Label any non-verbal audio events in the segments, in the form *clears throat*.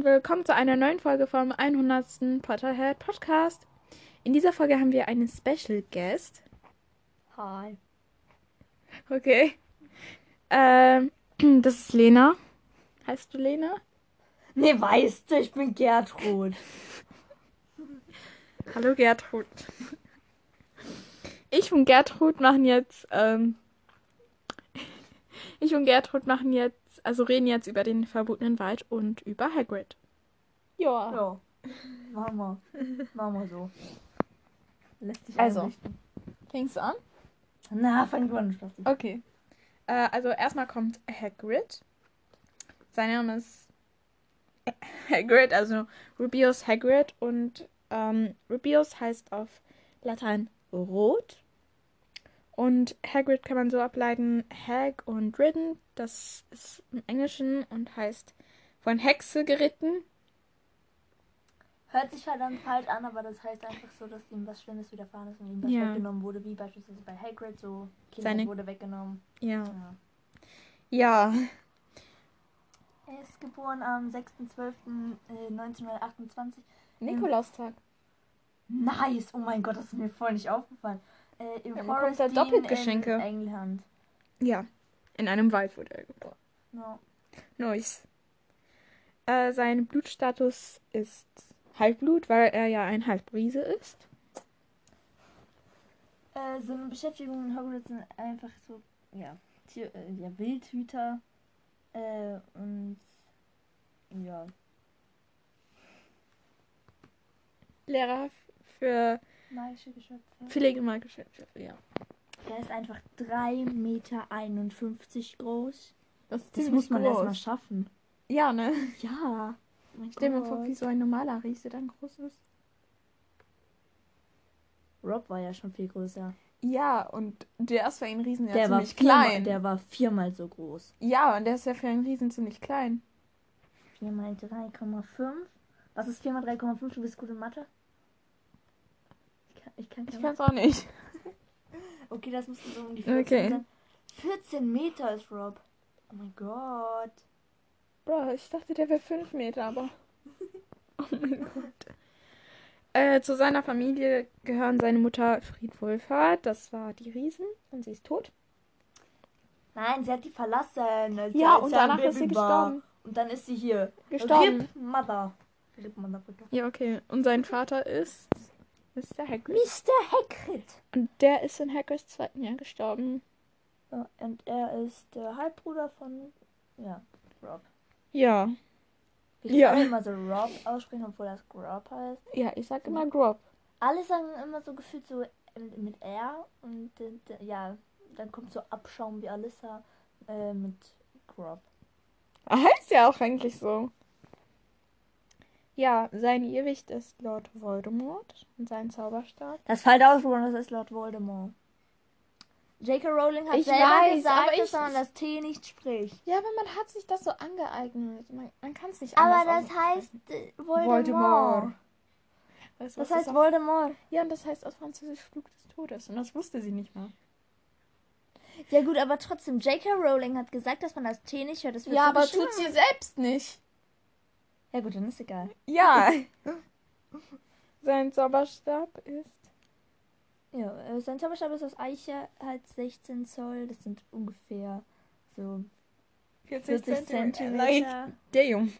und willkommen zu einer neuen Folge vom 100. Potterhead Podcast. In dieser Folge haben wir einen Special Guest. Hi. Okay. Ähm, *clears throat* das ist Lena. Heißt du Lena? Nee, weißt du, ich bin Gertrud. *laughs* Hallo Gertrud. Ich und Gertrud machen jetzt, ähm, *laughs* ich und Gertrud machen jetzt, also reden jetzt über den verbotenen Wald und über Hagrid. Ja. Ja. Machen wir. Machen wir so. Lässt sich Also. einrichten. Fängst du an? Na, fang du an, Spaß. Okay. Äh, also erstmal kommt Hagrid. Sein Name ist Hagrid, also Rubius Hagrid und ähm, Rubius heißt auf Latein rot. Und Hagrid kann man so ableiten, Hag und Ridden, das ist im Englischen und heißt von Hexe geritten. Hört sich verdammt falsch an, aber das heißt einfach so, dass ihm was Schlimmes widerfahren ist und ihm was Ja. weggenommen wurde, wie beispielsweise bei Hagrid so. Kind Seine- wurde weggenommen. Ja. Ja. Ja. Er ist geboren am 6.12.1928. Nikolaustag. Nice! Oh mein Gott, das ist mir voll nicht aufgefallen. Äh, Im Ja, bekommt da Dean doppelt in. England. Ja. In einem Wald wurde er geboren. Ja. Nice. Äh, sein Blutstatus ist Halbblut, weil er ja ein Halbriese ist. Äh, so eine Beschäftigung in Hogwarts sind einfach so, ja, Tier, äh, ja Wildhüter äh, und ja, Lehrer für magische Geschöpfe. Pflegemagische ja. Der ist einfach 3,51 Meter groß. Das, ist Das muss man groß. erstmal schaffen. Ja, ne? Ja. Mein Stell mir vor, wie so ein normaler Riese dann groß ist. Rob war ja schon viel größer. Ja, und der ist für einen Riesen ja der, war ziemlich viermal, klein. der war viermal so groß. Ja, und der ist ja für einen Riesen ziemlich klein. 4 mal 3,5. Was ist 4 mal 3,5? Du bist gut in Mathe? Ich kann, keine kann's auch nicht. *laughs* Okay, das müssten so um die 14 Okay. sein. 14 Meter ist Rob. Oh mein Gott. Bro, ich dachte, der wäre 5 Meter, aber. *laughs* Oh mein Gott. Äh, zu seiner Familie gehören seine Mutter Fried Wohlfahrt, das war die Riesen, und sie ist tot. Nein, sie hat die verlassen. Als Ja, und danach ist sie gestorben. Und dann ist sie hier. Gestorben. Rip Mother. Rip Motherfucker. Ja, okay. Und sein Vater ist Mr. Hagrid. Mr. Hagrid. Und der ist in Hagrids zweiten Jahr gestorben. Ja, und er ist der Halbbruder von, ja, Rob. Ja. Wir Ja. können immer so Rob aussprechen, obwohl das Grob heißt. Ja, ich sag immer Grob. Alle sagen immer so gefühlt so ähm, mit R und ja, dann kommt so Abschaum wie Alissa äh, mit Grob. Heißt ja auch eigentlich so. Ja, sein Irrwicht ist Lord Voldemort und sein Zauberstab. Das fällt aus, das ist Lord Voldemort. J.K. Rowling hat Ich selber weiß, gesagt, dass man das T nicht spricht. Ja, aber man hat sich das so angeeignet. Man, man kann es nicht Aber das heißt äh, Voldemort. Weißt du, Das heißt auf- Voldemort. Ja, und das heißt auf Französisch Flug des Todes. Und das wusste sie nicht mal. Ja gut, aber trotzdem, J.K. Rowling hat gesagt, dass man das T nicht hört. Das wird Ja, so aber tut sie selbst nicht. Ja gut, dann ist egal. Ja. *laughs* Sein Zauberstab ist. Ja, äh, sein Zauberstab ist aus Eiche, halt 16 Zoll. Das sind ungefähr so 40 40 Zentimeter. Zentimeter. Der Junge.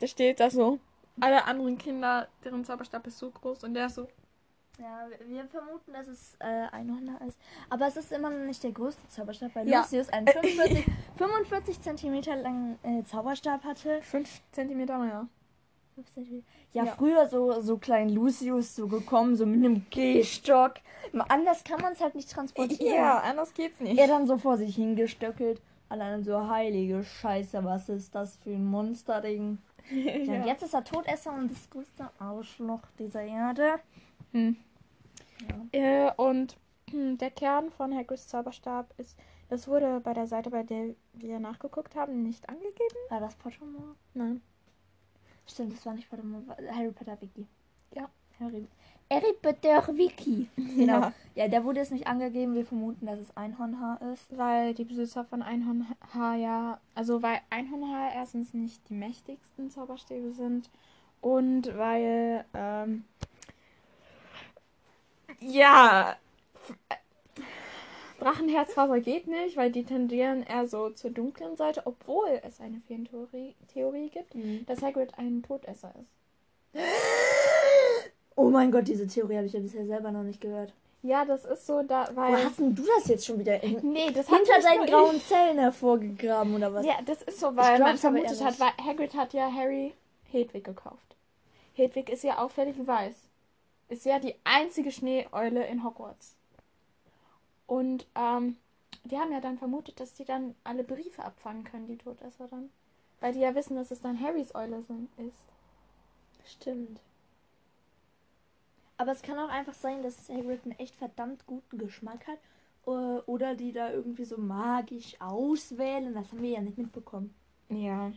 Der steht da so. Alle anderen Kinder, deren Zauberstab ist so groß und der ist so. Ja, wir- vermuten, dass es äh, Einhorn ist. Aber es ist immer noch nicht der größte Zauberstab, weil Ja. Lucius einen *laughs* 45, 45 Zentimeter langen äh, Zauberstab hatte. 5 Zentimeter mehr. Ja, Ja. früher so, so klein Lucius so gekommen, so mit einem Gehstock. Anders kann man es halt nicht transportieren. Ja, anders geht's nicht. Er dann so vor sich hingestöckelt. Allein so heilige Scheiße, was ist das für ein Monsterding? *laughs* Ja. Und ja. jetzt ist er Todesser und das größte Arschloch dieser Erde. Hm. Ja. Äh, und *clears throat* der Kern von Hagrids Zauberstab ist. Das wurde bei der Seite, bei der wir nachgeguckt haben, nicht angegeben. War das Pottermore? Nein. Stimmt, das war nicht Pottermore, Harry Potter Wiki. Ja. Harry. Harry Potter Wiki. *laughs* Genau. Ja. Ja, der wurde jetzt nicht angegeben. Wir vermuten, dass es Einhornhaar ist. Weil die Besitzer von Einhornhaar ja, also weil Einhornhaar erstens nicht die mächtigsten Zauberstäbe sind und weil, ähm, ja, Drachenherzfaser geht nicht, weil die tendieren eher so zur dunklen Seite, obwohl es eine Feentheorie Theorie gibt, dass Hagrid ein Todesser ist. Oh mein Gott, diese Theorie habe ich ja bisher selber noch nicht gehört. Ja, das ist so, da, Wo weil... hast denn du das jetzt schon wieder in, Nee, das hat hinter deinen nur ich. grauen Zellen hervorgegraben oder was? Ja, das ist so, weil man glaub's aber vermutet hat, weil Hagrid hat ja Harry Hedwig gekauft. Hedwig ist ja auffällig weiß. Ist ja die einzige Schneeeule in Hogwarts. Und ähm, die haben ja dann vermutet, dass die dann alle Briefe abfangen können, die Todesser dann. Weil die ja wissen, dass es dann Harrys Eule sind, ist. Stimmt. Aber es kann auch einfach sein, dass Hagrid einen echt verdammt guten Geschmack hat. äh, Oder die da irgendwie so magisch auswählen. Das haben wir ja nicht mitbekommen. Ja.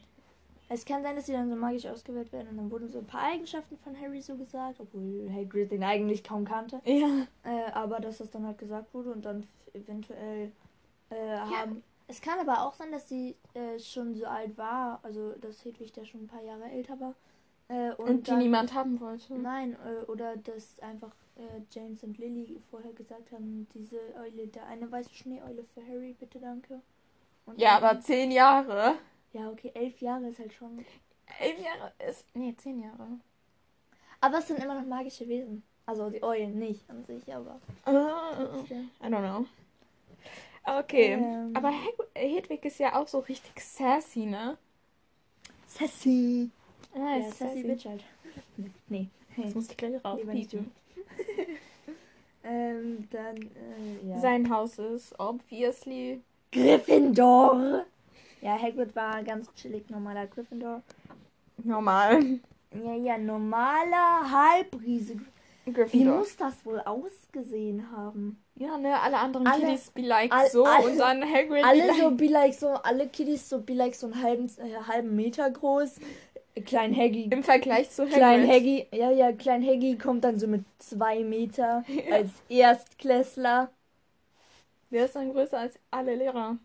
Es kann sein, dass sie dann so magisch ausgewählt werden und dann wurden so ein paar Eigenschaften von Harry so gesagt, obwohl Hagrid den eigentlich kaum kannte. Ja. Äh, aber dass das dann halt gesagt wurde und dann eventuell äh, haben. Es kann aber auch sein, dass sie äh, schon so alt war, also dass Hedwig da schon ein paar Jahre älter war. Äh, und Und die dann- niemand haben wollte. Nein, äh, oder dass einfach äh, James und Lily vorher gesagt haben, diese Eule, da eine weiße Schneeeule für Harry, bitte danke. Und Ja, aber zehn Jahre. Ja, okay, elf Jahre ist halt schon. Elf Jahre ist. Nee, zehn Jahre. Aber es sind immer noch magische Wesen. Also die Eulen nicht an sich, aber. I don't know. Okay. Ähm. Aber Hedwig ist ja auch so richtig sassy, ne? Sassy. Ah, Ja, Sassy Bitch halt. *laughs* Nee. Das muss ich gleich raufpiepen. *laughs* Ähm, dann, äh, ja. Sein Haus ist obviously. Gryffindor. Ja, Hagrid war ganz chillig, normaler Gryffindor. Normal. Ja, ja, normaler Halbriese. Wie Gryffindor. muss das wohl ausgesehen haben? Ja, ne, alle anderen Alle- Kiddies be like all- so alle- und dann Hagrid be Alle like. so be like so, alle Kiddies so be like so einen halben, äh, halben Meter groß. Klein Haggy. Im Vergleich zu Hagrid. Klein Haggy, ja, ja, Klein Haggy kommt dann so mit zwei Meter *laughs* als Erstklässler. Der ist dann größer als alle Lehrer.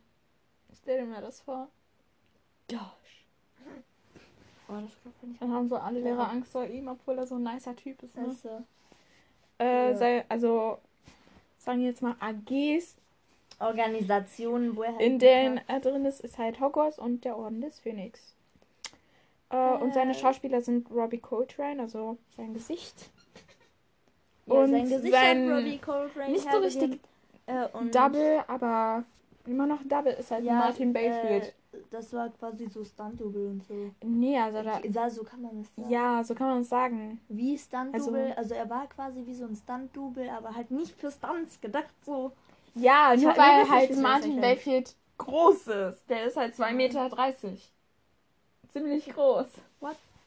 Stell dir mal das vor. Gosh. Oh, das nicht. Dann haben so alle Lehrer Angst vor ihm, obwohl er so ein nicer Typ ist. Ne? Also, Äh, ja. sei, also, sagen wir jetzt mal AGs, Organisationen, wo er halt in denen er drin ist, ist halt Hogwarts und der Orden des Phönix. Äh, und seine Äh. Schauspieler sind Robbie Coltrane, also sein Gesicht. ja, und sein Gesicht sein- hat Robbie Coltrane nicht so hergegeben. richtig Äh, Double, aber immer noch Double ist halt ja, Martin Bayfield. Äh, das war quasi so Stunt-Double und so. nee, also da. Ja, so kann man es sagen. Ja, so kann man es sagen. Wie Stunt-Double, Also- also, er war quasi wie so ein Stunt-Double, aber halt nicht für Stunts gedacht, so. Ja, nur weil halt Martin. Bayfield groß ist. Der ist halt 2,30 Meter. Ziemlich groß.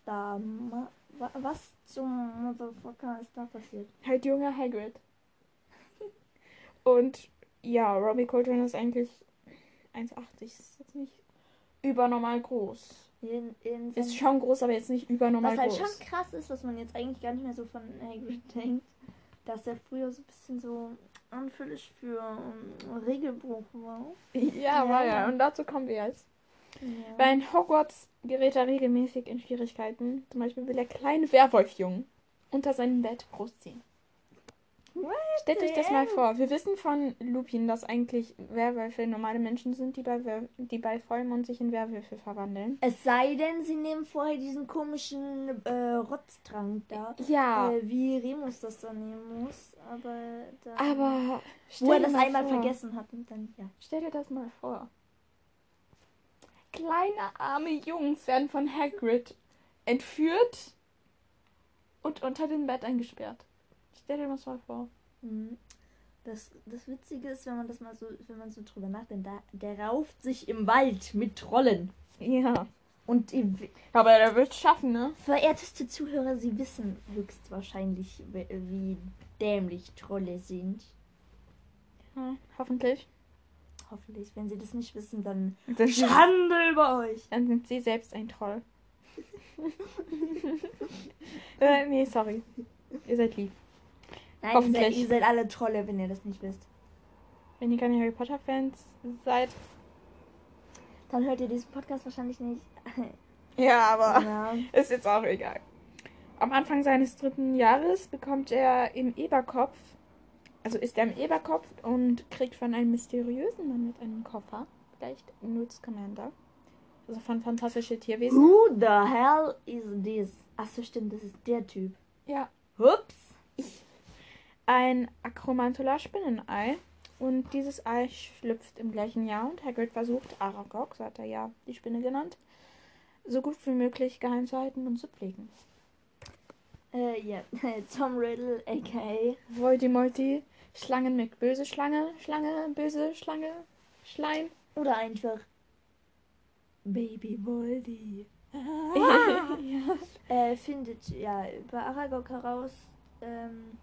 Da, ma, wa, was zum Motherfucker ist da passiert? Halt junger Hagrid. *laughs* Und ja, Robbie Coltrane ist eigentlich 1,80. Ist jetzt nicht übernormal groß. In, in Ist schon groß, aber jetzt nicht übernormal was halt groß. schon krass ist, was man jetzt eigentlich gar nicht mehr so von Hagrid *laughs* denkt, dass er früher so ein bisschen so anfällig für um, Regelbruch war. Ja, war Ja. ja. Und dazu kommen wir jetzt. Ja. Bei in Hogwarts gerät er regelmäßig in Schwierigkeiten. Zum Beispiel will der kleine Werwolfjungen unter seinem Bett großziehen. Stellt euch das mal vor. Wir wissen von Lupin, dass eigentlich Werwölfe normale Menschen sind, die bei, Wer die bei Vollmond sich in Werwölfe verwandeln. Es sei denn, sie nehmen vorher diesen komischen äh, Rotztrank da. Ja, Äh, wie Remus das dann nehmen muss. Aber da, aber wo er das mal einmal vor. vergessen hat und dann, ja. Stell dir das mal vor. Kleine arme Jungs werden von Hagrid entführt und unter dem Bett eingesperrt. Stell dir das mal vor. Mhm. Das, das Witzige ist, wenn man das mal so, wenn man so drüber nachdenkt, da, der rauft sich im Wald mit Trollen. Ja. Und Aber er wird es schaffen, ne? verehrteste Zuhörer, sie wissen höchstwahrscheinlich, wie, dämlich Trolle sind. Ja, hoffentlich. Hoffentlich. Wenn sie das nicht wissen, dann Dann, Schande über euch. dann sind sie selbst ein Troll. *laughs* äh, nee, sorry. Ihr seid lieb. Nein, ihr seid, Hoffentlich. ihr seid alle Trolle, wenn ihr das nicht wisst. Wenn ihr keine Harry Potter Fans seid. Dann hört ihr diesen Podcast wahrscheinlich nicht. *laughs* Ja, aber ja. *laughs* ist jetzt auch egal. Am Anfang seines dritten Jahres bekommt er im Eberkopf, also ist er im Eberkopf und kriegt von einem mysteriösen Mann mit einem Koffer, vielleicht Newt Commander, also von Fantastische Tierwesen. Who the hell is this? Achso, stimmt, das ist der Typ. Ja, Ups. Ein Akromantula-Spinnenei. Und dieses Ei schlüpft im gleichen Jahr und Hagrid versucht, Aragog, so hat er ja die Spinne genannt, so gut wie möglich geheim zu halten und zu pflegen. Äh, ja. *laughs* Tom Riddle, a.k.a. Voldemorti, Schlangen mit böse Schlange, Schlange, böse Schlange, Schleim. Oder einfach Baby Voldy. *laughs* ja. äh, *laughs* findet ja über Aragog heraus, ähm,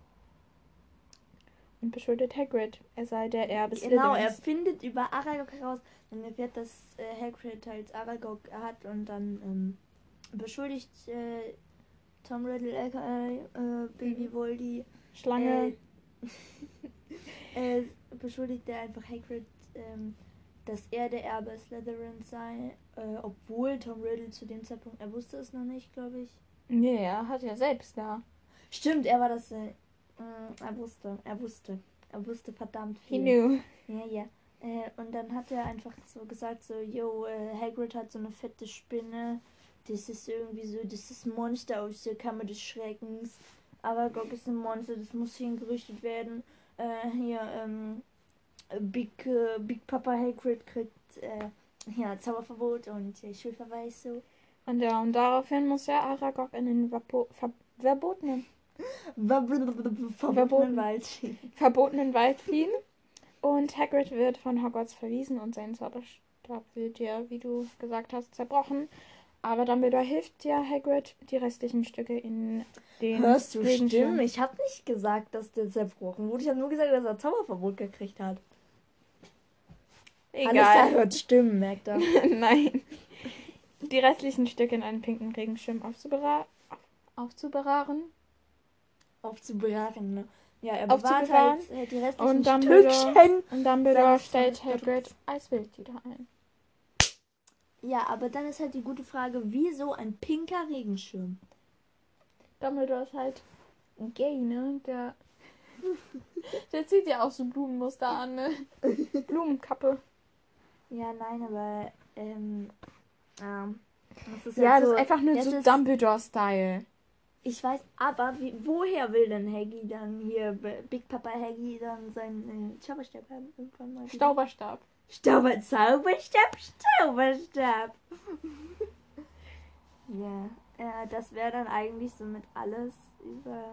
Und beschuldigt Hagrid, er sei der Erbe genau, er Slytherins. findet über Aragog heraus, dann erfährt, dass äh, Hagrid halt Aragog hat und dann ähm, beschuldigt äh, Tom Riddle, aka äh, Baby Voldy, Schlange. äh, *laughs* äh, beschuldigt er einfach Hagrid, ähm, dass er der Erbe Slytherin sei, äh, obwohl Tom Riddle zu dem Zeitpunkt, er wusste es noch nicht, glaube ich. Nee, er hat ja selbst da. Stimmt, er war das. Mh, er wusste, er wusste. Er wusste verdammt He viel. knew. Ja, ja. Äh, und dann hat er einfach so gesagt, so, yo, äh, Hagrid hat so eine fette Spinne. Das ist irgendwie so, das ist ein Monster aus der Kammer des Schreckens. Aragog ist ein Monster, das muss hingerichtet werden. Äh, hier, ähm, Big, äh, Big Papa Hagrid kriegt, äh, ja, Zauberverbot und äh, Schulverweis so. Und ja, und daraufhin muss er Aragog in den Vapo ver verbotenen, Verbotenen Wald schieben. verbotenen Wald fliehen. Und Hagrid wird von Hogwarts verwiesen und sein Zauberstab wird ja, wie du gesagt hast, zerbrochen. Aber Dumbledore hilft ja Hagrid, die restlichen Stücke in den Hörst du Stimmen? Ich habe nicht gesagt, dass der zerbrochen wurde. Ich habe nur gesagt, dass er Zauberverbot gekriegt hat. Alles Egal. hört Stimmen, merkt er. *laughs* Nein. Die restlichen Stücke in einen pinken Regenschirm aufzubera aufzubewahren. Aufzubewahren, ne? Ja, er bewahrt halt äh, die restlichen Und Dumbledore- Stückchen. *laughs* Und Dumbledore stellt Zauberstables. Hagrid als Wild wieder ein. Ja, aber dann ist halt die gute Frage, wieso ein pinker Regenschirm? Dumbledore ist halt gay, ne? Der, *laughs* der zieht ja auch so Blumenmuster an, ne? *laughs* Blumenkappe. Ja, nein, aber, ähm, ähm, das ist Ja, halt das so, ist einfach nur so Dumbledore-Style. Ich weiß, aber wie, woher will denn Haggy dann hier, Big Papa Haggy, dann seinen äh, Zauberstab haben? Irgendwann mal? Stauberstab. Stauber, Zauberstab, Zauberstab. *laughs* ja, äh, das wäre dann eigentlich somit alles über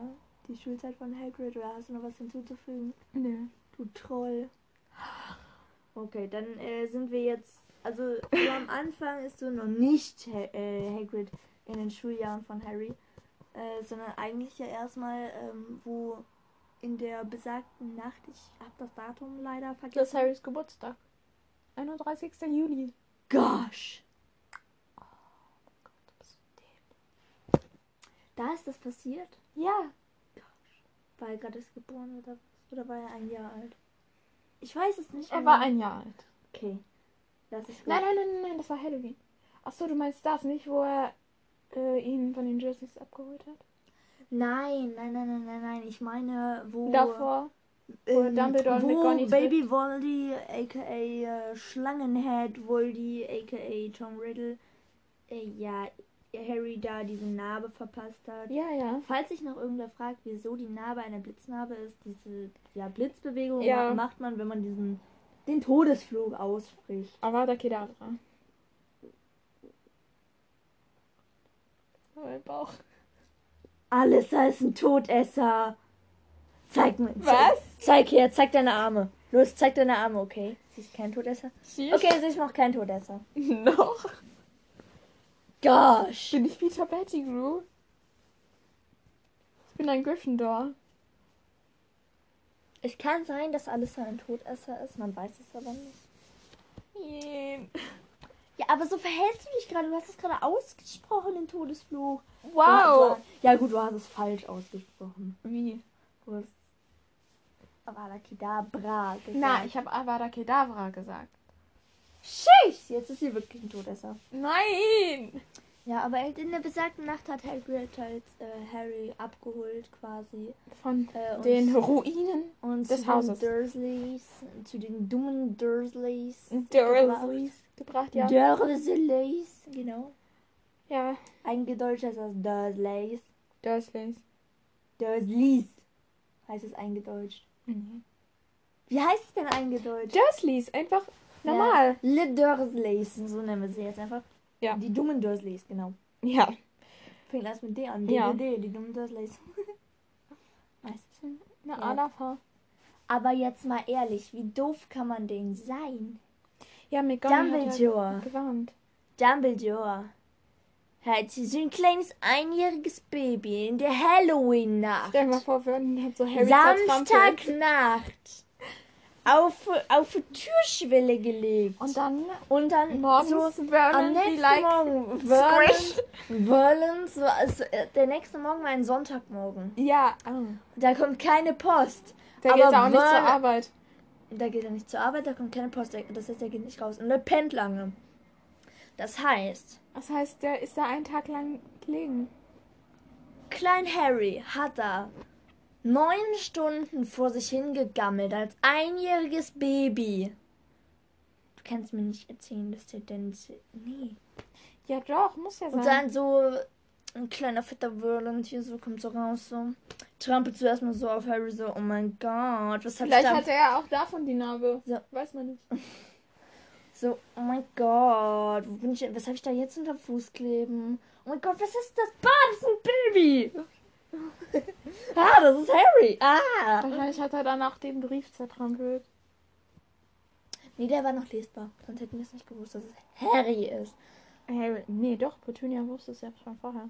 die Schulzeit von Hagrid. Oder hast du noch was hinzuzufügen? Nö. Du Troll. Okay, dann äh, sind wir jetzt. Also, so am Anfang ist so noch nicht ha äh, Hagrid in den Schuljahren von Harry, äh, sondern eigentlich ja erstmal, ähm, wo in der besagten Nacht, ich habe das Datum leider Das ist vergessen. Harrys Geburtstag. 31. Juli. Gosh! Da ist das passiert? Ja. War er gerade erst geboren oder? Oder war er ein Jahr alt? Ich weiß es nicht. Er aber- war ein Jahr alt. Okay. Das ist gut. Nein, nein, nein, nein, nein, das war Halloween. Achso, du meinst das nicht, wo er äh, ihn von den Jerseys abgeholt hat? Nein, nein, nein, nein, nein, nein. Ich meine, wo. Davor. wo ähm, Dumbledore und wo Baby Voldy, aka äh, Schlangenhead Voldy, aka Tom Riddle, äh, ja, Harry da diese Narbe verpasst hat. Ja, ja. Falls sich noch irgendwer fragt, wieso die Narbe eine Blitznarbe ist, diese ja, Blitzbewegung Ja. macht man, wenn man diesen den Todesflug ausspricht. Avada Kedavra. Mein Bauch. Alles ist ein Todesser. Zeig mir. Was? Zeig her, zeig deine Arme. Los, zeig deine Arme, okay? Sie ist kein Todesser. Sie Okay, sie ist noch kein Todesser. *laughs* Noch. Gosh. Bin ich Peter Pettigrew? Ich bin ein Gryffindor. Es kann sein, dass Alyssa ein Todesser ist, man weiß es aber nicht. Jen. Ja, aber so verhältst du dich gerade. Du hast es gerade ausgesprochen, den Todesfluch. Wow. Ja gut, du hast es falsch ausgesprochen. Wie? Du hast Avada Kedavra gesagt. Na, ich habe Avada Kedavra gesagt. Schicht! Jetzt ist sie wirklich ein Todesser. Nein! Ja, aber in der besagten Nacht hat Hagrid halt äh, Harry abgeholt quasi. Von Äh, den Ruinen Und des zu Hauses. den Dursleys, zu den dummen Dursleys. Dursleys gebracht, ja. Dursleys, genau. Ja, Eingedeutscht heißt das Dursleys. Dursleys. Dursleys heißt es eingedeutscht. Mhm. Wie heißt es denn eingedeutscht? Dursleys, einfach normal. Ja, Le Dursleys, so nennen wir sie jetzt einfach. Ja. Die dummen Dursleys, genau. Ja. Fängt erst mit D an. Ja. DDD, die dummen Dursleys. *laughs* Meistens. Na, Ja. Anna Aber jetzt mal ehrlich, wie doof kann man denn sein? Ja, McGonagall hat Dumbledore. ja gewarnt. Dumbledore hat so ein kleines einjähriges Baby in der Halloween-Nacht. Stell dir mal vor, wir würden halt so Harry. Samstagnacht auf, auf die Türschwelle gelegt. Und dann Und dann morgens so am Vernon nächsten wie like Morgen. Vernon, Vernon, so, also, äh, der nächste Morgen war ein Sonntagmorgen. Ja, ah. Da kommt keine Post. da Aber geht auch nicht zur Vernon- Arbeit. Da geht er nicht zur Arbeit, da kommt keine Post. Das heißt, er geht nicht raus. Und er pennt lange. Das heißt, Das heißt, der ist da einen Tag lang gelegen. Klein Harry hat da neun Stunden vor sich hingegammelt als einjähriges Baby. Du kannst mir nicht erzählen, dass der denn. Nee. Ja, doch, muss ja sein. Und dann so ein kleiner fetter Whirland hier so kommt so raus, so. Trampelt zuerst mal so auf Harry so, oh mein Gott, was ich Vielleicht da? hat er auch davon die Narbe. So. Weiß man nicht. *laughs* So, oh mein Gott, wo bin ich, denn- was habe ich da jetzt unter Fuß kleben? Oh mein Gott, was ist das? Bah, das ist ein Baby! *laughs* ah, das ist Harry! Ah! Wahrscheinlich hat er danach den Brief zertrampelt. Nee, der war noch lesbar. Sonst hätten wir es nicht gewusst, dass es Harry ist. Harry, nee, doch, Petunia wusste es ja schon vorher.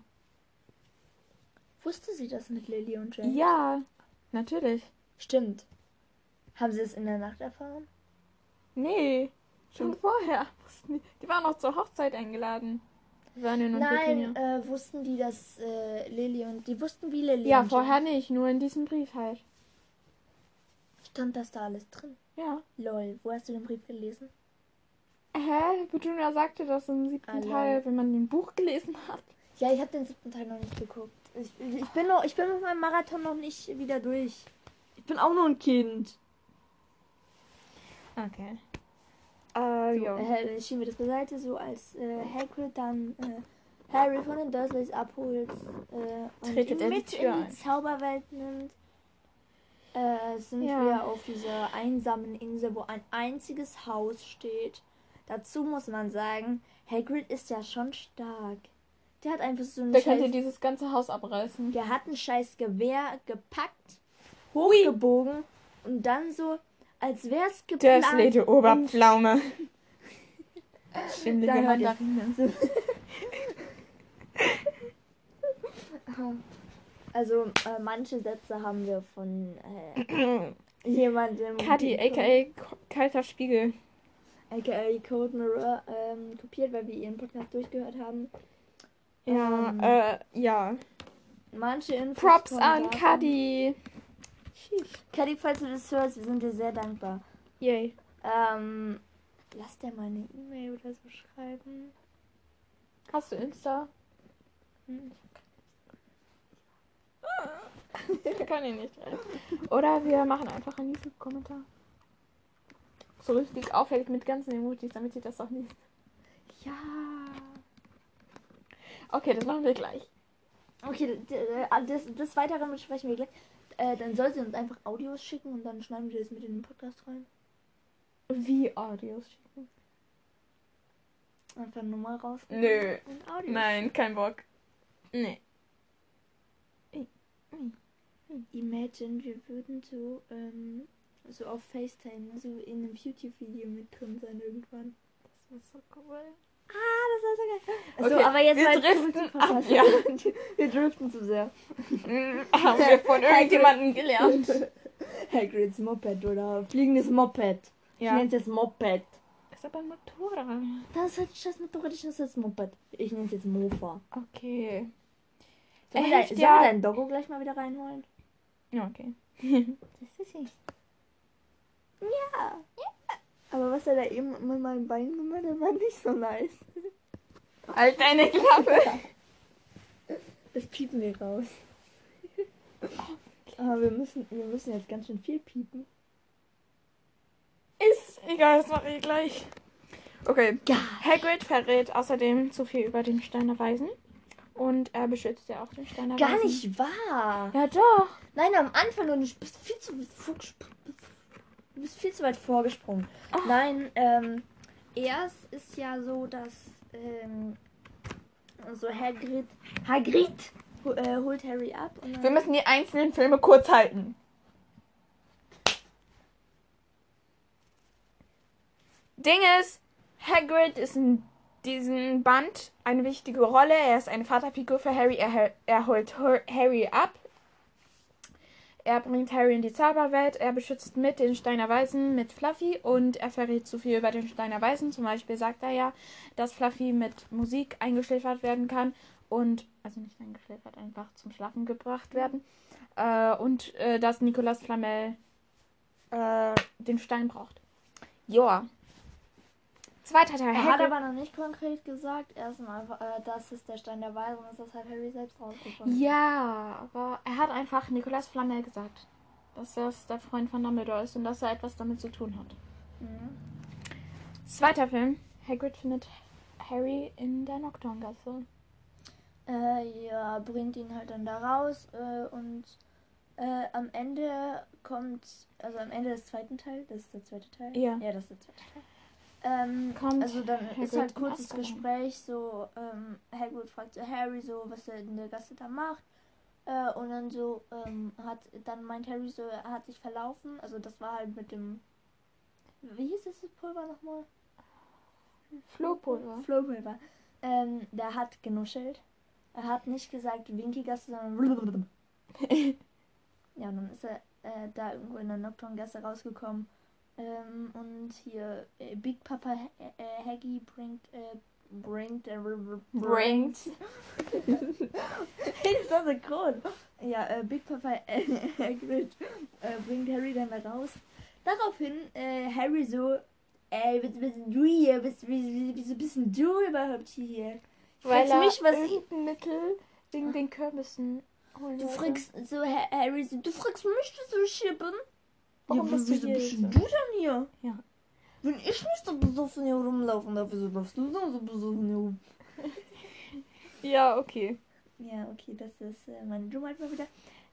Wusste sie das mit Lily und Jane? Ja, natürlich. Stimmt. Haben sie es in der Nacht erfahren? Nee, schon Hm. vorher. Die. waren noch zur Hochzeit eingeladen. Vernon und Nein, äh, wussten die, dass äh, Lily und... Die wussten, wie Lily Ja, vorher nicht, nur in diesem Brief halt. Stand das da alles drin? Ja. Lol, wo hast du den Brief gelesen? Hä? Petunia sagte das im siebten Ah. Teil, wenn man den Buch gelesen hat. Ja, ich habe den siebten Teil noch nicht geguckt. Ich, ich, bin noch, ich bin mit meinem Marathon noch nicht wieder durch. Ich bin auch nur ein Kind. Okay. Äh, So, ja. äh, schieben wir das beiseite, so als äh, Hagrid dann äh, Harry von den Dursleys abholt äh, und ihn mit in die. Zauberwelt nimmt, äh, sind Ja. wir auf dieser einsamen Insel, wo ein einziges Haus steht. Dazu muss man sagen, Hagrid ist ja schon stark. Der hat einfach so ein Der könnte dieses ganze Haus abreißen. der hat ein scheiß Gewehr gepackt, hochgebogen und dann so, als wär's geplant. Dursley, du Oberpflaume. *laughs* Schimmlige Mandarine. *laughs* Also äh, manche Sätze haben wir von äh, *clears throat* jemandem, Kati, aka kalter Spiegel. aka Code Mirror, ähm, kopiert, weil wir ihren Podcast durchgehört haben. Ja, Ähm, äh, ja. Manche Infos Props an Kadi. Kadi, falls du das hörst, wir sind dir sehr dankbar. Yay. Ähm, lass dir mal eine E-Mail oder so schreiben. Hast du Insta? Hm. Ich kann ihn nicht rein. Oder wir machen einfach einen YouTube-Kommentar. So richtig auffällig mit ganzen Emojis, damit sie das auch liest. Ja. Okay, das machen wir gleich. Okay, d- d- das, das Weitere besprechen wir gleich. Äh, dann soll sie uns einfach Audios schicken und dann schneiden wir das mit in den Podcast rein. Wie Audios schicken? Einfach nur mal raus. Nö. Nein, kein Bock. Nee. Imagine, wir würden so, ähm, so auf FaceTime, so in einem YouTube-Video mit drin sein irgendwann. Das ist so cool. Ah, das war so Okay, aber jetzt wir mal driften *laughs* ab, ja. wir driften zu sehr. *laughs* Haben wir von irgendjemandem gelernt. *laughs* Hagrids Moped oder fliegendes Moped. Ich Ja. nenne es jetzt Moped. ist aber ein Motorrad. Das ist das Motorrad, ich nenne es jetzt Moped. Ich nenne es jetzt Mofa. Okay. Sollen wir, hilft dein, ja- sollen wir dein Doggo gleich mal wieder reinholen? Ja, okay. Das ist ich. Ja. Aber was er da eben mit meinem Bein gemacht hat, war nicht so nice. Halt deine Klappe. Das piepen wir raus. Aber wir müssen, wir müssen jetzt ganz schön viel piepen. Ist egal, das mache ich gleich. Okay. Ja. Hagrid verrät außerdem zu viel über den Stein der Weisen. Und er beschützt ja auch den Stein der Gar Weisen. nicht wahr. Ja, doch. Nein, am Anfang und du bist viel zu du bist viel zu weit vorgesprungen. Ah. Nein, ähm, erst ist ja so, dass ähm, so Hagrid Hagrid äh, holt Harry ab Wir müssen die einzelnen Filme kurz halten. Ding ist, Hagrid ist in diesem Band eine wichtige Rolle. Er ist eine Vaterfigur für Harry. Er, er holt Har- Harry ab. Er bringt Harry in die Zauberwelt. Er beschützt mit den Steiner Weisen mit Fluffy und er verrät zu viel über den Steiner Weisen. Zum Beispiel sagt er ja, dass Fluffy mit Musik eingeschläfert werden kann und also nicht eingeschläfert, einfach zum Schlafen gebracht werden. Äh, und äh, dass Nicolas Flamel äh, den Stein braucht. Joa. Zweiter Teil. er hat Hagrid- aber noch nicht konkret gesagt, erstmal, äh, dass es der Stein der Weisen ist, das hat Harry selbst rausgefunden. Ja, aber er hat einfach Nicolas Flamel gesagt, dass er der Freund von Dumbledore ist und dass er etwas damit zu tun hat. Mhm. Zweiter Film. Hagrid findet Harry in der Nocturngasse. Äh, ja, bringt ihn halt dann da raus äh, und äh, am Ende kommt, also am Ende des zweiten Teils, das ist der zweite Teil? Ja. Ja, das ist der zweite Teil. Ähm, Kommt also dann ist Hagrid halt in kurzes. Gespräch, so ähm, Hagrid fragt so Harry so, was er in der Gasse da macht. Äh, und dann so, ähm, hat, dann meint Harry so, er hat sich verlaufen. Also das war halt mit dem, wie hieß das Pulver nochmal? Flohpulver. Flohpulver. Ähm, der hat genuschelt. Er hat nicht gesagt Winkelgasse, sondern *laughs* ja, und dann ist er äh, da irgendwo in der Nocturngasse rausgekommen. Ähm, und hier äh, Big Papa äh, äh, Haggy bringt äh, bringt äh, Bringt. *laughs* das ist so synchron. Ja, äh, Big Papa *laughs* äh, Hagrid äh, bringt Harry dann da raus. Daraufhin äh, Harry so, ey, was bist du hier? Wieso bist du überhaupt hier? Weil er mich, was Mittel wegen den Kürbissen holen Du fragst so, Ha- Harry, so, du fragst mich so schippen? Warum ja, bist du wieso hier bist du denn hier? Ja. Wenn ich nicht so besoffen hier rumlaufen darf, wieso darfst du dann so besoffen hier rum? *laughs* Ja, okay. Ja, okay, das ist äh, meine Dummheit mal wieder.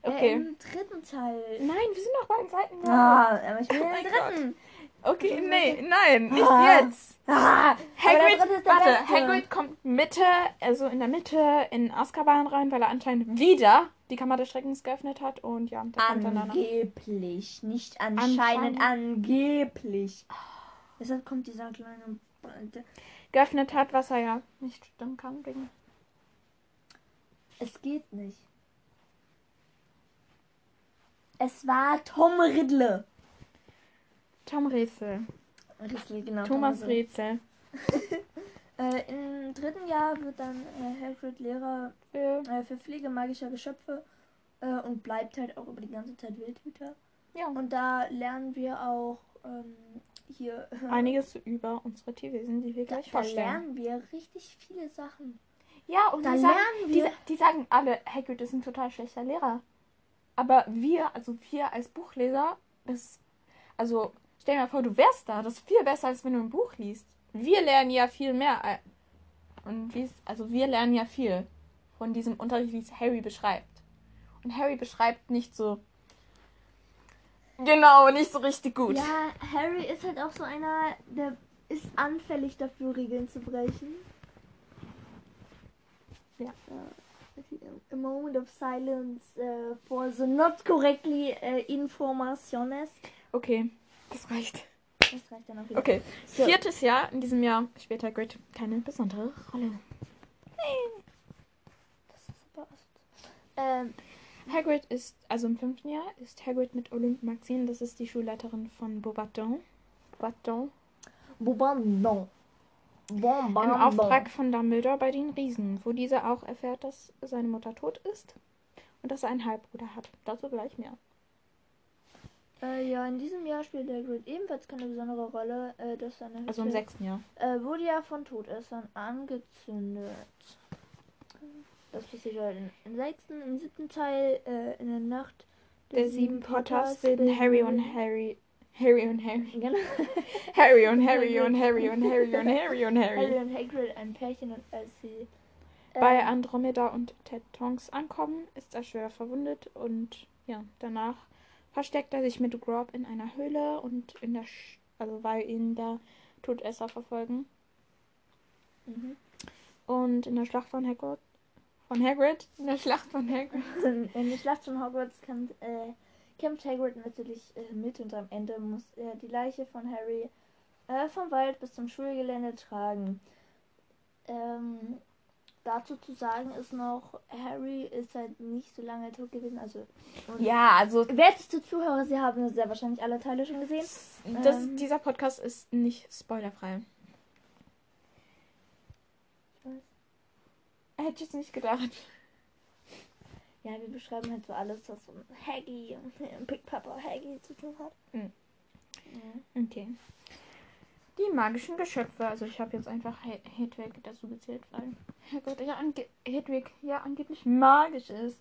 Okay. Äh, Im dritten Teil. Nein, wir sind noch bei den Seiten. Ah, aber ich bin Oh im dritten. Okay, nee, nein, nicht Ah. jetzt. Ah, Hagrid, warte. Hagrid kommt Mitte, also in der Mitte in Azkaban rein, weil er anscheinend wieder die Kammer des Schreckens geöffnet hat und ja, danach. Angeblich, nicht anscheinend, Anscheinend. angeblich. Deshalb kommt dieser kleine. geöffnet hat, was er ja nicht stimmen kann wegen Es geht nicht. Es war Tom Riddle. Tom Rätsel. Riddle, genau. Thomas. Rätsel. *laughs* Äh, Im dritten Jahr wird dann äh, Hagrid Lehrer Äh, äh, für Pflege magischer Geschöpfe äh, und bleibt halt auch über die ganze Zeit Wildhüter. ja, Und da lernen wir auch ähm, hier. *laughs* einiges über unsere Tierwesen, die wir da, gleich da vorstellen. lernen wir richtig viele Sachen. Ja, und Da die, sagen, lernen die, wir. die sagen alle, Hagrid ist ein total schlechter Lehrer. Aber wir, also wir als Buchleser, das, also stell dir mal vor, du wärst da. Das ist viel besser, als wenn du ein Buch liest. Wir lernen ja viel mehr. äh, Und wie es, also wir lernen ja viel von diesem Unterricht, wie es Harry beschreibt. Und Harry beschreibt nicht so. Genau, nicht so richtig gut. Ja, Harry ist halt auch so einer, der ist anfällig dafür, Regeln zu brechen. Ja. A moment of silence äh, for the not correctly äh, informaciones. Okay, das reicht. Das reicht dann auch wieder. Okay, So. viertes Jahr. In diesem Jahr spielt Hagrid keine besondere Rolle. Das ist aber ähm, Hagrid ist, also im fünften Jahr, ist Hagrid mit Olympe Maxine, das ist die Schulleiterin von Beaubaton. Beaubaton. Bom, Im. Auftrag von Dumbledore bei den Riesen, wo dieser auch erfährt, dass seine Mutter tot ist und dass er einen Halbbruder hat. Dazu gleich mehr. Äh, ja, in diesem Jahr spielt Hagrid ebenfalls keine besondere Rolle, äh, dass seine Hütte Also im sechsten Jahr. äh, wurde ja von Todessern angezündet. Das passiert halt im, sechsten, im siebten Teil, äh, in der Nacht Der sieben Potters bilden Harry und Harry. Harry und Harry. Genau. *laughs* Harry und Harry und Harry und Harry und Harry und Harry Harry. und Hagrid ein Pärchen und als sie äh, Bei Andromeda und Ted Tonks ankommen, ist er schwer verwundet und ja, danach versteckt er sich mit Grob in einer Höhle und in der, Sch also weil ihn da Todesser verfolgen. mhm. Und in der Schlacht von Hagrid, von Hagrid, in der Schlacht von Hagrid, *laughs* in der Schlacht von Hogwarts kämpft, äh, kämpft Hagrid natürlich äh, mit und am Ende muss er die Leiche von Harry äh, vom Wald bis zum Schulgelände tragen. Ähm, dazu zu sagen ist noch, Harry ist halt nicht so lange tot gewesen. Also, und ja, also werteste Zuhörer, Sie haben sehr wahrscheinlich alle Teile schon gesehen. das, Ähm. dieser Podcast ist nicht spoilerfrei. Ich weiß. Hätte ich nicht gedacht. Ja, wir beschreiben halt so alles, was so mit Haggy und Big Papa Haggy zu tun hat. Mhm. Mhm. Okay. Die magischen Geschöpfe. Also ich habe jetzt einfach He- Hedwig dazu gezählt, weil Herrgott, ja, ange Hedwig ja angeblich magisch ist.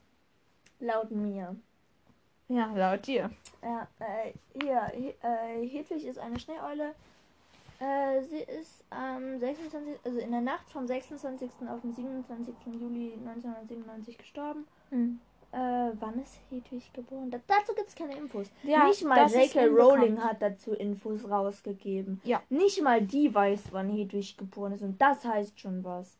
Laut mir. Ja, laut dir. Ja, äh, hier, äh, Hedwig ist eine Schneeeule. Äh, sie ist am 26., also in der Nacht vom 26. auf den 27. Juli 1997 gestorben. Hm. Äh, wann ist Hedwig geboren? Da, dazu gibt es keine Infos. Ja, Nicht mal J.K. Rowling hat dazu Infos rausgegeben. Ja. Nicht mal die weiß, wann Hedwig geboren ist. Und das heißt schon was.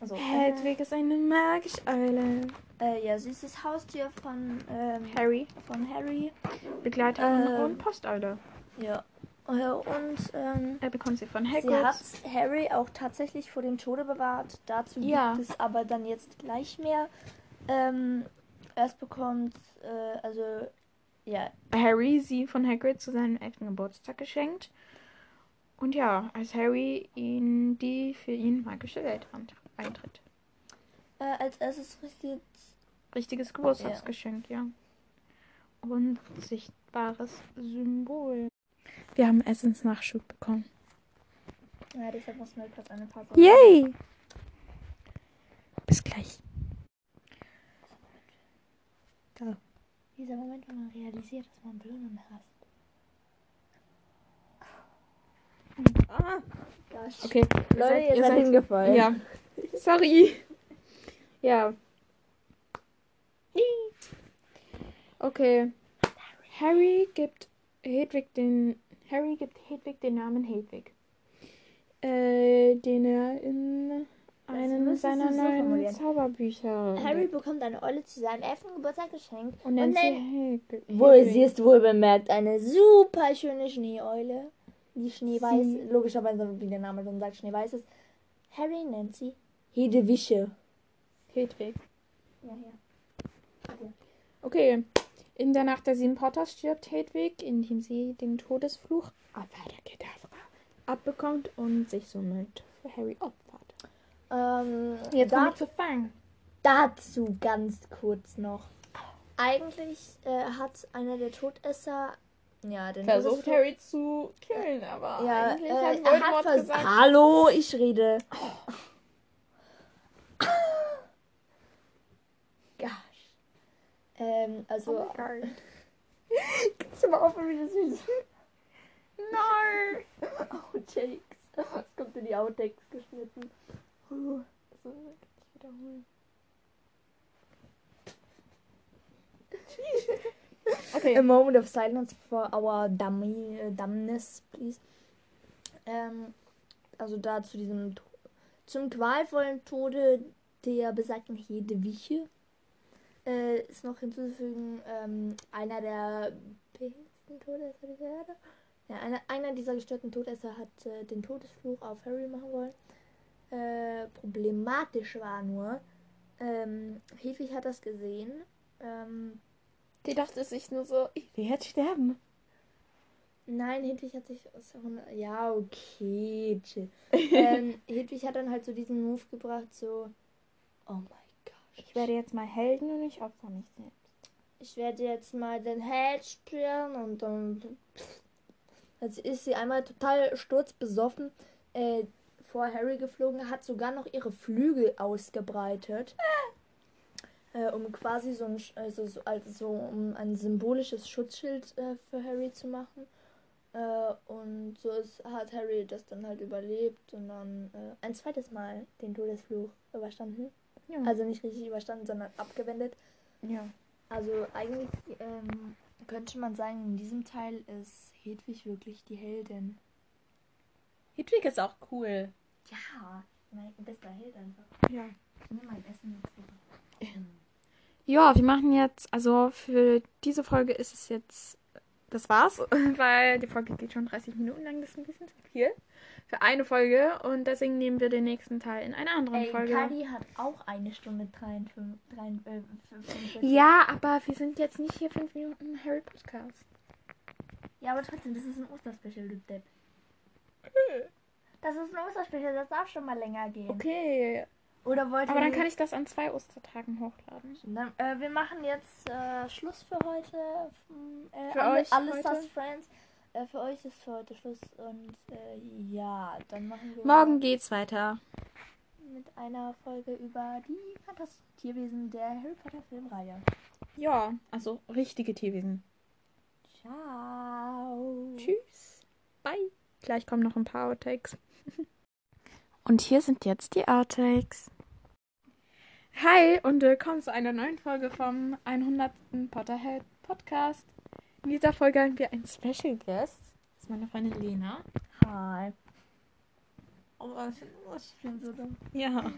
Also, Hedwig ist eine magische Eule. Äh, äh, ja, sie ist das Haustier von, ähm, Harry, von Harry. Begleiterin Ähm. und Posteule. Ja. Äh, und ähm, Er bekommt sie von sie Hagrid. hat Harry auch tatsächlich vor dem Tode bewahrt. Dazu Ja. gibt es aber dann jetzt gleich mehr. Ähm, erst bekommt, äh, also, ja, Harry sie von Hagrid zu seinem elften Geburtstag geschenkt. Und ja, als Harry in die für ihn magische Welt eintritt. äh, als erstes richtig Richtiges Geburtstagsgeschenk, ja. Und sichtbares Symbol. Wir haben Essensnachschub bekommen. Ja, deshalb muss mir kurz eine Pause. Yay! Bis gleich. Dieser Moment, wenn man realisiert, dass man Blumen hasst. Ah, Gosh. okay. Leute, ihr seid hingefallen. Ja. Sorry. Ja. Okay. Harry gibt Hedwig den Harry gibt Hedwig den Namen Hedwig. Äh, den er in müsstest seiner so neuen. Zauberbücher Harry bekommt eine Eule zu seinem elften Geburtstag geschenkt. und nennt sie nennt- Hedwig. Wohl, sie ist wohl bemerkt eine super schöne Schneeeule. Die schneeweiß, Sie- logischerweise, wie der Name schon sagt, schneeweiß ist. Harry nennt sie Hedewische. Hedwig. Ja, ja. Okay. In der Nacht der sieben Potters stirbt Hedwig, indem sie den Todesfluch Avada Kedavra abbekommt und sich somit für Harry opfert. Ähm, Jetzt da, zu Fang. dazu ganz kurz noch. Eigentlich äh, hat einer der Todesser ja den Versucht Harry zu killen, aber Ja, eigentlich äh, hat er hat Voldemort vers gesagt. Hallo, ich rede. Gosh. *coughs* Ähm, also. Oh. Kannst du mal aufhören, wie das ist? Nein! *laughs* Outtakes. Das kommt in die Outtakes geschnitten. So, kann ich wiederholen. Okay. A moment of silence for our dummy, äh, dumbness, please. Ähm, also da zu diesem, zum qualvollen Tode der besagten Hedewiche äh, ist noch hinzuzufügen, ähm, einer der besten Todesser dieser Erde. Ja, einer, einer dieser gestörten Todesser hat äh, den Todesfluch auf Harry machen wollen. Äh, problematisch war nur, ähm, Hedwig hat das gesehen. Ähm, Die dachte sich nur so, ich werde sterben. Nein, Hedwig hat sich. Ja, okay, *laughs* ähm, Hedwig hat dann halt so diesen Move gebracht, so. Oh mein Gott. Ich werde jetzt mal Helden und ich opfer mich selbst. Ich werde jetzt mal den Held spielen und dann. Jetzt ist sie einmal total sturzbesoffen äh, vor Harry geflogen, hat sogar noch ihre Flügel ausgebreitet. Äh, um quasi so ein, also so, also so um ein symbolisches Schutzschild äh, für Harry zu machen. Äh, und so ist, hat Harry das dann halt überlebt und dann äh, ein zweites Mal den Todesfluch überstanden. Ja. Also nicht richtig überstanden, sondern abgewendet. ja. Also eigentlich ähm, könnte man sagen, in diesem Teil ist Hedwig wirklich die Heldin. Hedwig ist auch cool. Ja, mein bester Held einfach. Ja. Nehme mein Essen jetzt wieder. Ja, wir machen jetzt, also für diese Folge ist es jetzt, das war's, *laughs* weil die Folge geht schon 30 Minuten lang, das ist ein bisschen zu viel für eine Folge und deswegen nehmen wir den nächsten Teil in einer anderen Ey, Folge. Kadi hat auch eine Stunde 53, 45. Ja, aber wir sind jetzt nicht hier fünf Minuten im Harry Podcast. Ja, aber trotzdem, das ist ein Osterspecial, du Depp. *laughs* Das ist ein Osterspecial, das darf schon mal länger gehen. Okay, Oder wollt aber dann kann ich das an zwei Ostertagen hochladen. Dann, äh, wir machen jetzt äh, Schluss für heute. Äh, Für alle, euch alle heute? Friends. Äh, für euch ist für heute Schluss. Und äh, ja, dann machen wir Morgen geht's weiter. mit einer Folge über die fantastischen Tierwesen der Harry Potter Filmreihe. Ja, also richtige Tierwesen. Ciao. Tschüss. Bye. Gleich kommen noch ein paar Outtakes. Und hier sind jetzt die Outtakes. Hi und willkommen zu einer neuen Folge vom 100. Potterhead Podcast. In dieser Folge haben wir einen Special Guest. Das ist meine Freundin Lena. Hi. Oh, ich bin so dumm. Ja.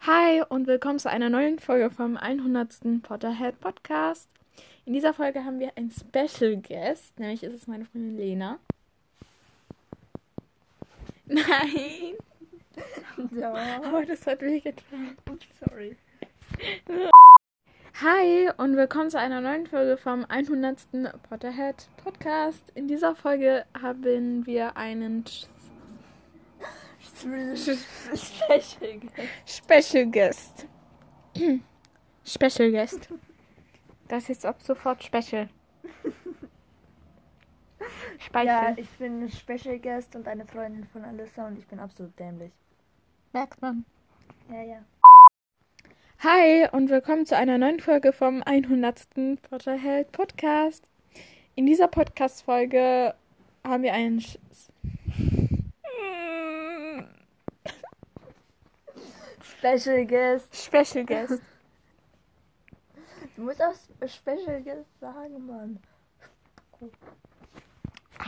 Hi und willkommen zu einer neuen Folge vom 100. Potterhead Podcast. In dieser Folge haben wir einen Special Guest, nämlich ist es meine Freundin Lena. Nein, Ja. aber das hat weh getan. Sorry. Hi und willkommen zu einer neuen Folge vom 100. Potterhead Podcast. In dieser Folge haben wir einen Special. Special Guest. Special Guest. *clears throat* Das ist ab sofort Special. *laughs* Speichel. Ja, ich bin Special Guest und eine Freundin von Alyssa und ich bin absolut dämlich. Merkt man. Ja, ja. Hi und willkommen zu einer neuen Folge vom 100. Potterhead Podcast. In dieser Podcast-Folge haben wir einen Sch Special Guest. Special Guest. Du musst auch Special Guest sagen, Mann.